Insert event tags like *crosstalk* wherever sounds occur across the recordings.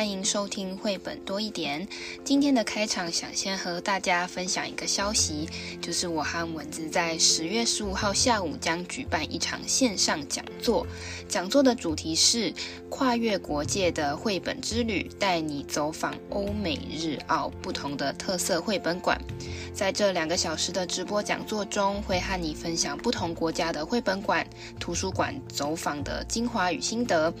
欢迎收听绘本多一点。今天的开场想先和大家分享一个消息，就是我和文子在十月十五号下午将举办一场线上讲座。讲座的主题是跨越国界的绘本之旅，带你走访欧美日澳不同的特色绘本馆。在这两个小时的直播讲座中，会和你分享不同国家的绘本馆、图书馆走访的精华与心得。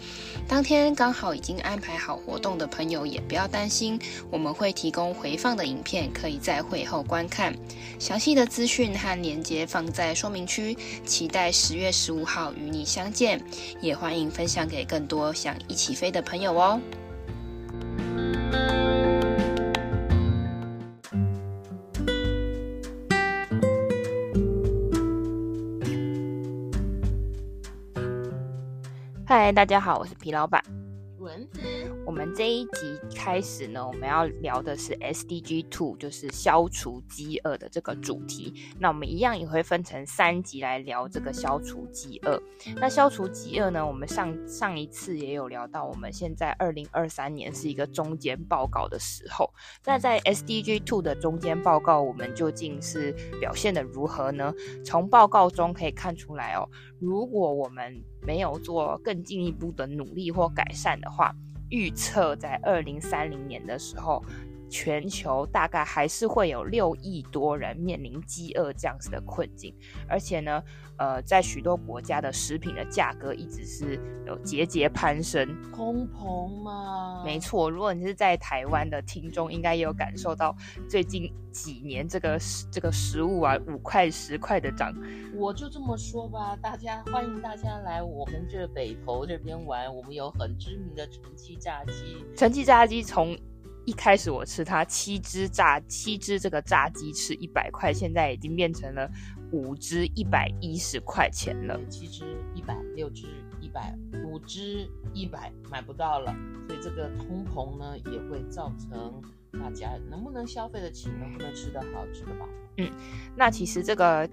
当天刚好已经安排好活动的朋友也不要担心，我们会提供回放的影片，可以在会后观看。详细的资讯和链接放在说明区，期待十月十五号与你相见，也欢迎分享给更多想一起飞的朋友哦。嗨，大家好，我是皮老板。蚊子，我们这一集开始呢，我们要聊的是 SDG Two，就是消除饥饿的这个主题。那我们一样也会分成三集来聊这个消除饥饿。那消除饥饿呢，我们上上一次也有聊到，我们现在二零二三年是一个中间报告的时候。那在 SDG Two 的中间报告，我们究竟是表现得如何呢？从报告中可以看出来哦，如果我们没有做更进一步的努力或改善的话，预测在二零三零年的时候，全球大概还是会有六亿多人面临饥饿这样子的困境，而且呢，呃，在许多国家的食品的价格一直是有节节攀升，通膨嘛，没错。如果你是在台湾的听众，应该也有感受到最近几年这个这个食物啊五块十块的涨。我就这么说吧，大家欢迎大家来我们这北投这边玩，我们有很知名的陈记炸鸡，陈记炸鸡从一开始我吃它七只炸七只这个炸鸡翅一百块，现在已经变成了五只一百一十块钱了。七只一百，六只一百，五只一百，买不到了。所以这个通膨呢，也会造成大家能不能消费得起，能不能吃得好，吃得饱。嗯，那其实这个。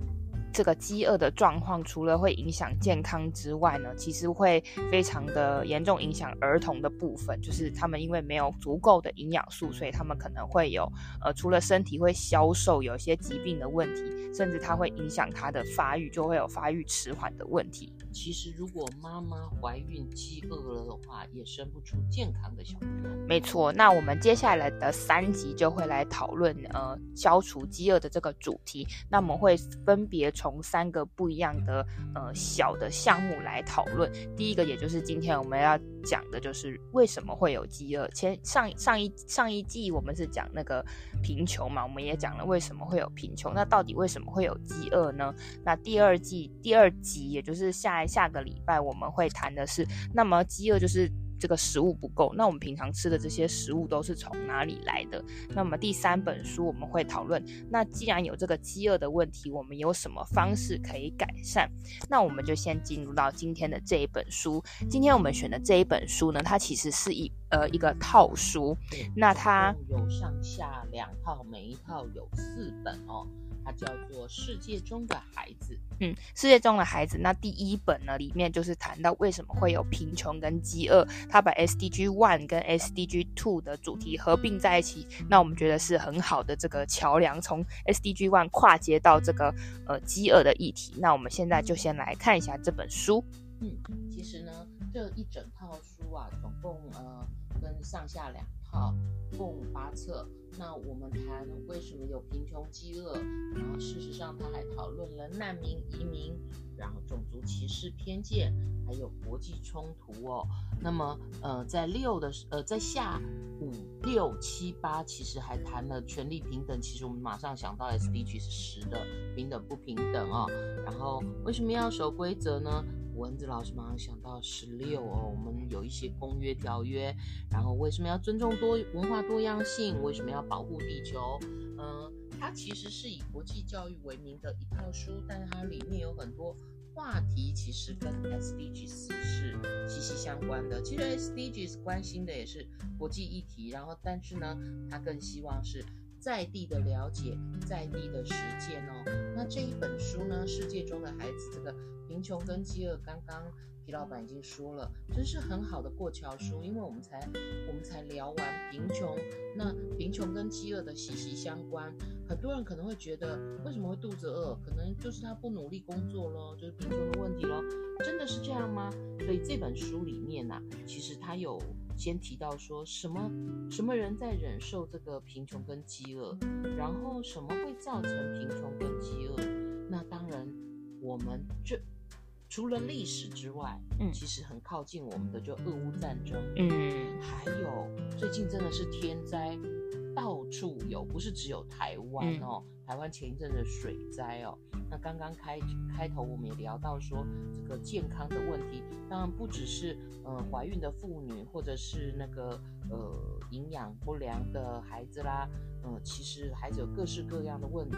这个饥饿的状况，除了会影响健康之外呢，其实会非常的严重影响儿童的部分，就是他们因为没有足够的营养素，所以他们可能会有呃，除了身体会消瘦，有一些疾病的问题，甚至它会影响他的发育，就会有发育迟缓的问题。其实如果妈妈怀孕饥饿了的话，也生不出健康的小孩。没错，那我们接下来的三集就会来讨论呃，消除饥饿的这个主题，那我们会分别从从三个不一样的呃小的项目来讨论。第一个，也就是今天我们要讲的，就是为什么会有饥饿。前上上一上一季我们是讲那个贫穷嘛，我们也讲了为什么会有贫穷。那到底为什么会有饥饿呢？那第二季第二集，也就是下下个礼拜我们会谈的是，那么饥饿就是。这个食物不够，那我们平常吃的这些食物都是从哪里来的？那么第三本书我们会讨论，那既然有这个饥饿的问题，我们有什么方式可以改善？那我们就先进入到今天的这一本书。今天我们选的这一本书呢，它其实是一呃一个套书，那它有上下两套，每一套有四本哦。它叫做《世界中的孩子》。嗯，《世界中的孩子》那第一本呢，里面就是谈到为什么会有贫穷跟饥饿。它把 SDG One 跟 SDG Two 的主题合并在一起，那我们觉得是很好的这个桥梁，从 SDG One 跨接到这个呃饥饿的议题。那我们现在就先来看一下这本书。嗯，其实呢，这一整套书啊，总共呃分上下两套，共八册。那我们谈为什么有贫穷、饥饿，然后事实上他还讨论了难民、移民，然后种族歧视、偏见，还有国际冲突哦。那么呃，在六的呃，在下五六七八，其实还谈了权利平等。其实我们马上想到 SDG 是十的平等不平等哦。然后为什么要守规则呢？蚊子老师马上想到十六哦，我们有一些公约条约，然后为什么要尊重多文化多样性？为什么要保护地球？嗯、呃，它其实是以国际教育为名的一套书，但是它里面有很多话题，其实跟 SDGs 是息息相关的。其实 SDGs 关心的也是国际议题，然后但是呢，它更希望是在地的了解，在地的实践哦。那这一本书呢，《世界中的孩子》这个。贫穷跟饥饿刚刚皮老板已经说了，真是很好的过桥书，因为我们才我们才聊完贫穷，那贫穷跟饥饿的息息相关。很多人可能会觉得，为什么会肚子饿？可能就是他不努力工作咯，就是贫穷的问题咯。真的是这样吗？所以这本书里面呢、其实他有先提到说什么什么人在忍受这个贫穷跟饥饿，然后什么会造成贫穷跟饥饿。那当然，我们这。除了历史之外，嗯，其实很靠近我们的就俄乌战争，嗯，还有最近真的是天灾到处有，不是只有台湾哦，嗯、台湾前一阵的水灾哦，那刚刚开开头我们也聊到说这个健康的问题，当然不只是嗯怀孕的妇女或者是那个呃营养不良的孩子啦。呃，其实孩子有各式各样的问题。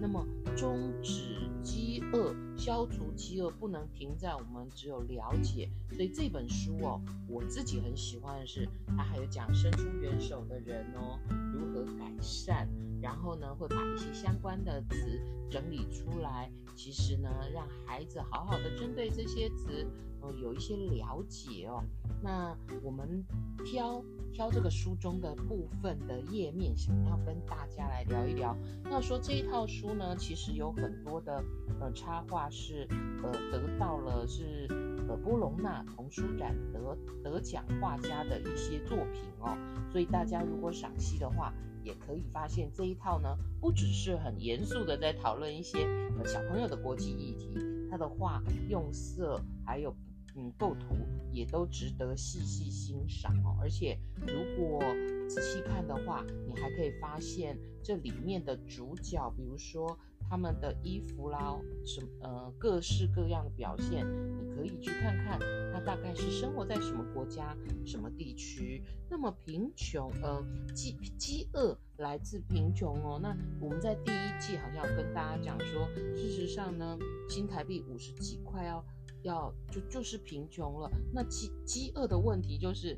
那么，终止饥饿、消除饥饿，不能停在我们只有了解。所以这本书哦，我自己很喜欢的是，它还有讲伸出援手的人哦，如何改善，然后呢，会把一些相关的词整理出来。其实呢，让孩子好好的针对这些词，有一些了解哦。那我们挑挑这个书中的部分的页面，想要跟大家来聊一聊。那说这一套书呢，其实有很多的呃插画是呃得到了是呃波隆纳童书展得得奖画家的一些作品哦。所以大家如果赏析的话，也可以发现这一套呢，不只是很严肃的在讨论一些呃小朋友的国际议题，他的画用色还有嗯构图也都值得细细欣赏哦。而且如果仔细看的话，你还可以发现这里面的主角，比如说。他们的衣服啦，什么呃各式各样的表现，你可以去看看，他大概是生活在什么国家、什么地区。那么贫穷，呃饥饥饿来自贫穷哦。那我们在第一季好像跟大家讲说，事实上呢，新台币五十几块哦要就就是贫穷了。那饥饥饿的问题就是，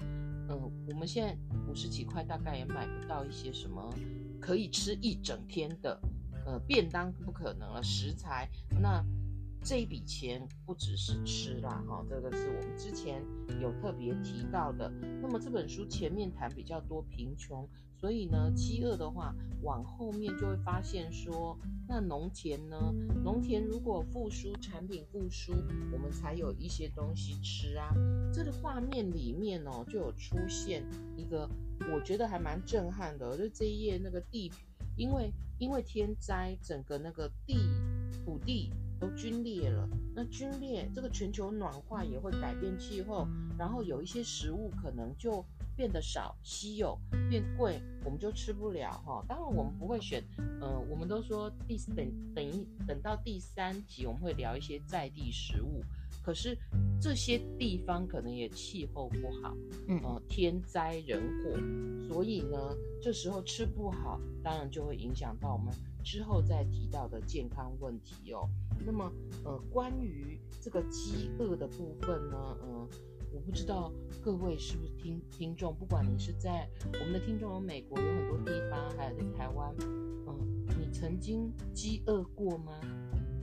嗯、我们现在五十几块大概也买不到一些什么可以吃一整天的。呃，便当不可能了，食材，那这一笔钱不只是吃啦，哈、这个是我们之前有特别提到的。那么这本书前面谈比较多贫穷，所以呢，饥饿的话，往后面就会发现说，那农田呢，农田如果复苏，产品复苏，我们才有一些东西吃啊。这个画面里面哦，就有出现一个，我觉得还蛮震撼的，就这一页那个地。因为因为天灾，整个那个地土地都皲裂了。那皲裂，这个全球暖化也会改变气候，然后有一些食物可能就变得少、稀有、变贵，我们就吃不了哈。当然我们不会选，呃，我们都说第等等一等到第三集我们会聊一些在地食物。可是这些地方可能也气候不好，嗯，呃，天灾人祸，所以呢，这时候吃不好，当然就会影响到我们之后再提到的健康问题哦。那么，呃，关于这个饥饿的部分呢，呃，我不知道各位是不是听听众，不管你是在我们的听众有美国有很多地方，还有在台湾，嗯，呃，你曾经饥饿过吗？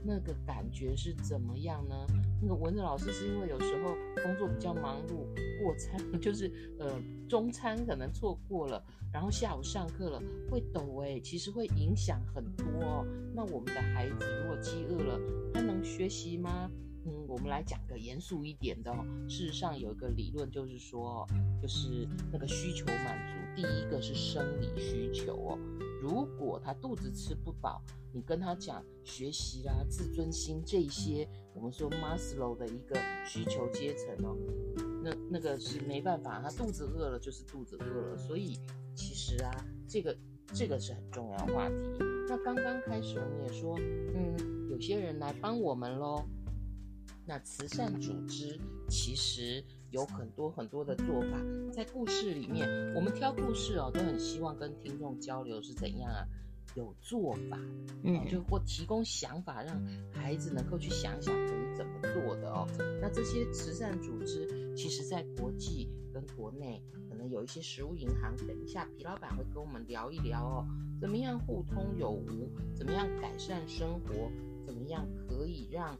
那个感觉是怎么样呢？那个文字老师是因为有时候工作比较忙碌，过餐 *laughs* 就是呃中餐可能错过了，然后下午上课了会抖哎，其实会影响很多哦。那我们的孩子如果饥饿了，他能学习吗？嗯，我们来讲个严肃一点的哦。事实上有一个理论就是说，就是那个需求满足，第一个是生理需求哦。如果他肚子吃不饱，你跟他讲学习啦、自尊心这些，我们说马斯洛的一个需求阶层哦，那那个是没办法，他肚子饿了就是肚子饿了。所以其实啊，这个这个是很重要的话题。那刚刚开始我们也说，嗯，有些人来帮我们喽。那慈善组织其实有很多很多的做法，在故事里面，我们挑故事哦，都很希望跟听众交流是怎样啊，有做法的，嗯，就或提供想法，让孩子能够去想想可以怎么做的哦。那这些慈善组织，其实在国际跟国内，可能有一些食物银行，等一下皮老板会跟我们聊一聊哦，怎么样互通有无，怎么样改善生活，怎么样可以让。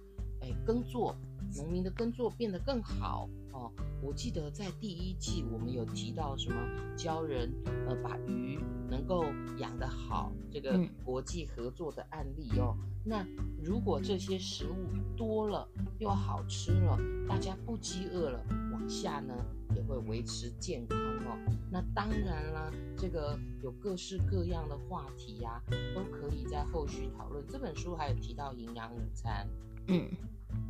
耕作农民的耕作变得更好哦。我记得在第一季我们有提到什么教人呃把鱼能够养得好，这个国际合作的案例哦。嗯、那如果这些食物多了又好吃了，大家不饥饿了，往下呢也会维持健康哦。那当然啦，这个有各式各样的话题呀、啊，都可以在后续讨论。这本书还有提到营养午餐，嗯，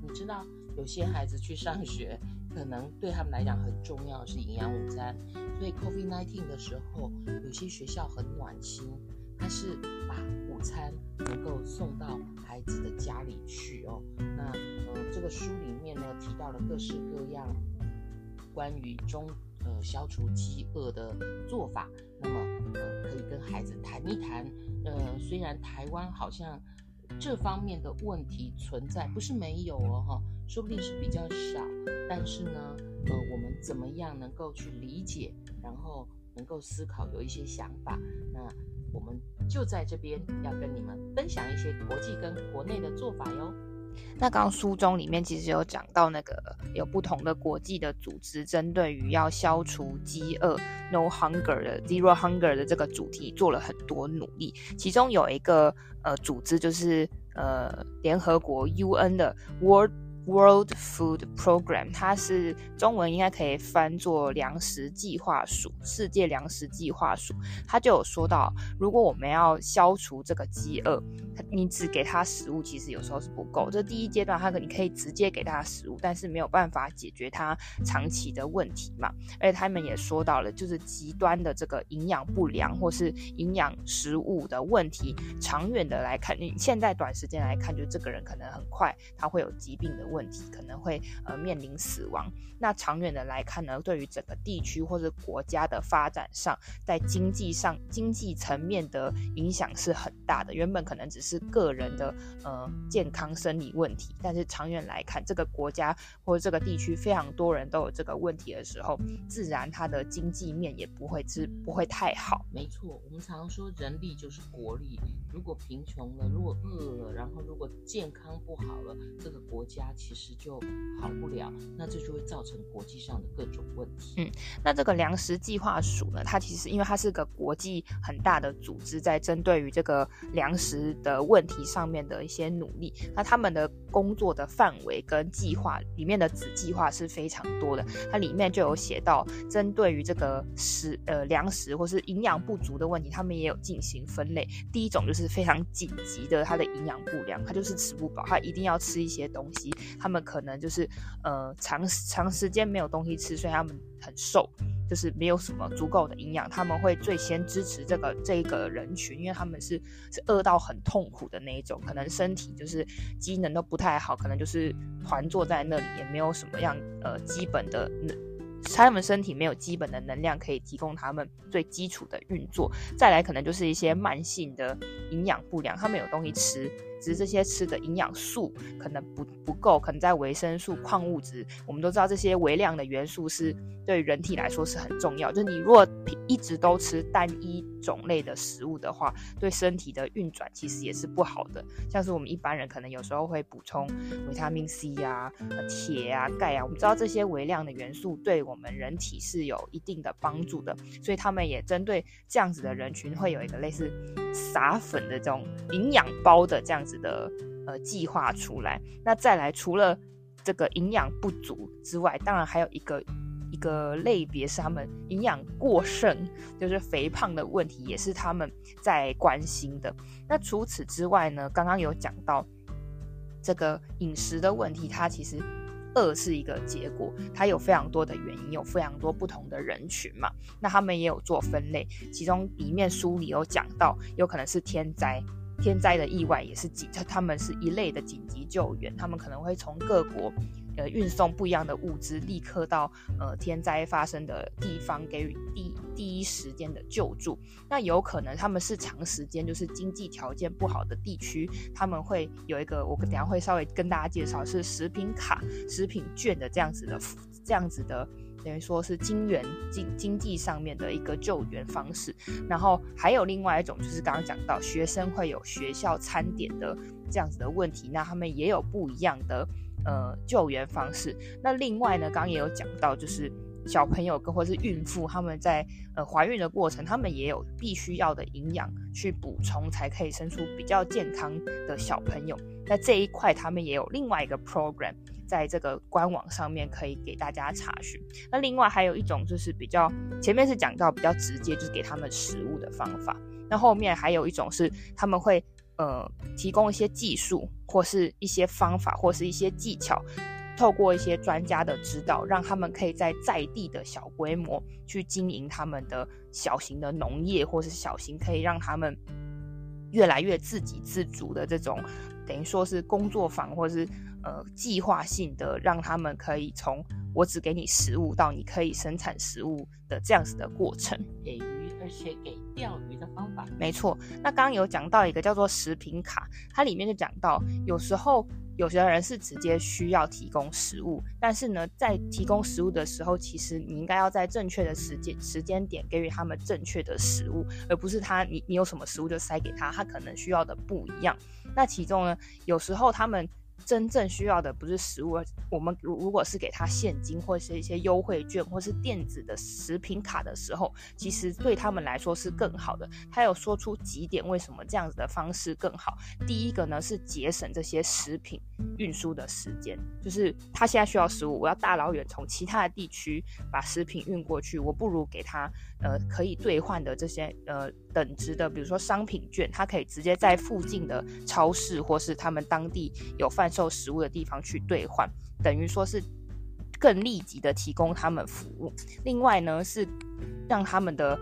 你知道有些孩子去上学，可能对他们来讲很重要的是营养午餐，所以 COVID-19 的时候，有些学校很暖心，它是把午餐能够送到孩子的家里去哦。那呃，这个书里面呢提到了各式各样关于中。呃，消除饥饿的做法，那么呃，可以跟孩子谈一谈。呃，虽然台湾好像这方面的问题存在，不是没有哦，哈，说不定是比较少。但是呢，呃，我们怎么样能够去理解，然后能够思考，有一些想法？那我们就在这边要跟你们分享一些国际跟国内的做法哟。那刚刚书中里面其实有讲到，那个有不同的国际的组织针对于要消除饥饿 （No Hunger） 的 Zero Hunger 的这个主题做了很多努力。其中有一个呃组织就是呃联合国 UN 的 World World Food Program，它是中文应该可以翻作粮食计划署，世界粮食计划署。它就有说到，如果我们要消除这个饥饿，你只给他食物，其实有时候是不够。这第一阶段，他可你可以直接给他食物，但是没有办法解决他长期的问题嘛。而且他们也说到了，就是极端的这个营养不良或是营养食物的问题，长远的来看，你现在短时间来看，就这个人可能很快他会有疾病的问题，可能会呃面临死亡。那长远的来看呢，对于整个地区或者国家的发展上，在经济上经济层面的影响是很大的。原本可能只是个人的呃健康生理问题，但是长远来看，这个国家或者这个地区非常多人都有这个问题的时候，自然它的经济面也不会是不会太好。没错，我们常说人力就是国力，如果贫穷了，如果饿了，然后如果健康不好了，这个国家其实就好不了，那这就会造成国际上的各种问题。嗯，那这个粮食计划署呢，它其实因为它是个国际很大的组织，在针对于这个粮食。的问题上面的一些努力，那他们的工作的范围跟计划里面的子计划是非常多的。它里面就有写到，针对于这个食呃粮食或是营养不足的问题，他们也有进行分类。第一种就是非常紧急的，它的营养不良，它就是吃不饱，它一定要吃一些东西。他们可能就是呃长长时间没有东西吃，所以他们很瘦。就是没有什么足够的营养，他们会最先支持这个这个人群，因为他们是是饿到很痛苦的那一种，可能身体就是机能都不太好，可能就是团坐在那里，也没有什么样呃基本的能，他们身体没有基本的能量可以提供他们最基础的运作。再来可能就是一些慢性的营养不良，他们有东西吃。只是这些吃的营养素可能不不够，可能在维生素、矿物质，我们都知道这些微量的元素是对人体来说是很重要。就是你如果一直都吃单一种类的食物的话，对身体的运转其实也是不好的。像是我们一般人可能有时候会补充维他命 C 啊、铁啊、钙啊，我们知道这些微量的元素对我们人体是有一定的帮助的，所以他们也针对这样子的人群会有一个类似撒粉的这种营养包的这样子的呃计划出来，那再来除了这个营养不足之外，当然还有一个一个类别是他们营养过剩，就是肥胖的问题，也是他们在关心的。那除此之外呢，刚刚有讲到这个饮食的问题，它其实二是一个结果，它有非常多的原因，有非常多不同的人群嘛。那他们也有做分类，其中里面书里有讲到，有可能是天灾。天灾的意外也是紧，他们是一类的紧急救援，他们可能会从各国呃运送不一样的物资，立刻到呃天灾发生的地方给予第第一时间的救助。那有可能他们是长时间就是经济条件不好的地区，他们会有一个我等下会稍微跟大家介绍是食品卡、食品券的这样子的这样子的。等于说是金元经经济上面的一个救援方式，然后还有另外一种就是刚刚讲到学生会有学校餐点的这样子的问题，那他们也有不一样的呃救援方式。那另外呢，刚刚也有讲到，就是小朋友跟或是孕妇他们在呃怀孕的过程，他们也有必须要的营养去补充，才可以生出比较健康的小朋友。那这一块他们也有另外一个 program。在这个官网上面可以给大家查询。那另外还有一种就是比较前面是讲到比较直接，就是给他们食物的方法。那后面还有一种是他们会呃提供一些技术或是一些方法或是一些技巧，透过一些专家的指导，让他们可以在在地的小规模去经营他们的小型的农业，或是小型可以让他们越来越自给自足的这种，等于说是工作坊或是。呃，计划性的让他们可以从我只给你食物到你可以生产食物的这样子的过程，给鱼而且给钓鱼的方法。没错，那刚刚有讲到一个叫做食品卡，它里面就讲到，有时候有些人是直接需要提供食物，但是呢，在提供食物的时候，其实你应该要在正确的时间时间点给予他们正确的食物，而不是他你你有什么食物就塞给他，他可能需要的不一样。那其中呢，有时候他们。真正需要的不是食物，我们如如果是给他现金或是一些优惠券或是电子的食品卡的时候，其实对他们来说是更好的。他有说出几点为什么这样子的方式更好。第一个呢是节省这些食品运输的时间，就是他现在需要食物，我要大老远从其他的地区把食品运过去，我不如给他呃可以兑换的这些呃等值的，比如说商品券，它可以直接在附近的超市或是他们当地有贩售食物的地方去兑换，等于说是更立即的提供他们服务。另外呢，是让他们的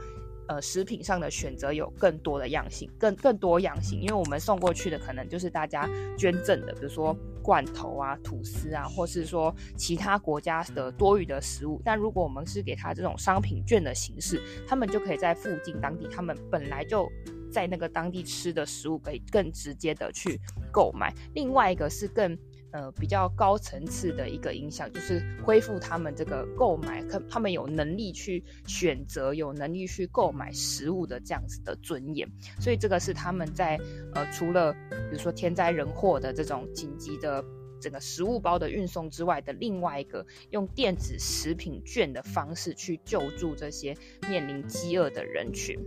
呃食品上的选择有更多的样性，更更多样性。因为我们送过去的可能就是大家捐赠的，比如说罐头啊、吐司啊，或是说其他国家的多余的食物。但如果我们是给他这种商品券的形式，他们就可以在附近当地，他们本来就。在那个当地吃的食物可以更直接的去购买。另外一个是更呃比较高层次的一个影响，就是恢复他们这个购买，可他们有能力去选择，有能力去购买食物的这样子的尊严。所以这个是他们在呃除了比如说天灾人祸的这种紧急的整个食物包的运送之外的另外一个用电子食品券的方式去救助这些面临饥饿的人群。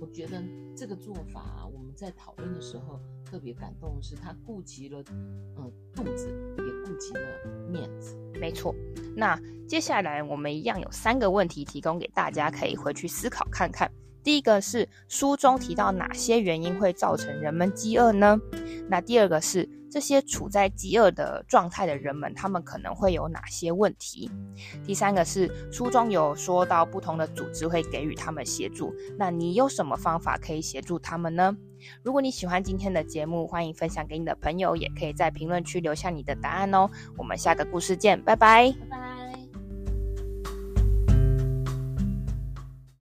我觉得这个做法，我们在讨论的时候特别感动的是，他顾及了嗯肚子，也顾及了面子。没错，那接下来我们一样有三个问题提供给大家，可以回去思考看看。第一个是书中提到哪些原因会造成人们饥饿呢？那第二个是这些处在饥饿的状态的人们，他们可能会有哪些问题？第三个是书中有说到不同的组织会给予他们协助，那你有什么方法可以协助他们呢？如果你喜欢今天的节目，欢迎分享给你的朋友，也可以在评论区留下你的答案哦。我们下个故事见，拜拜。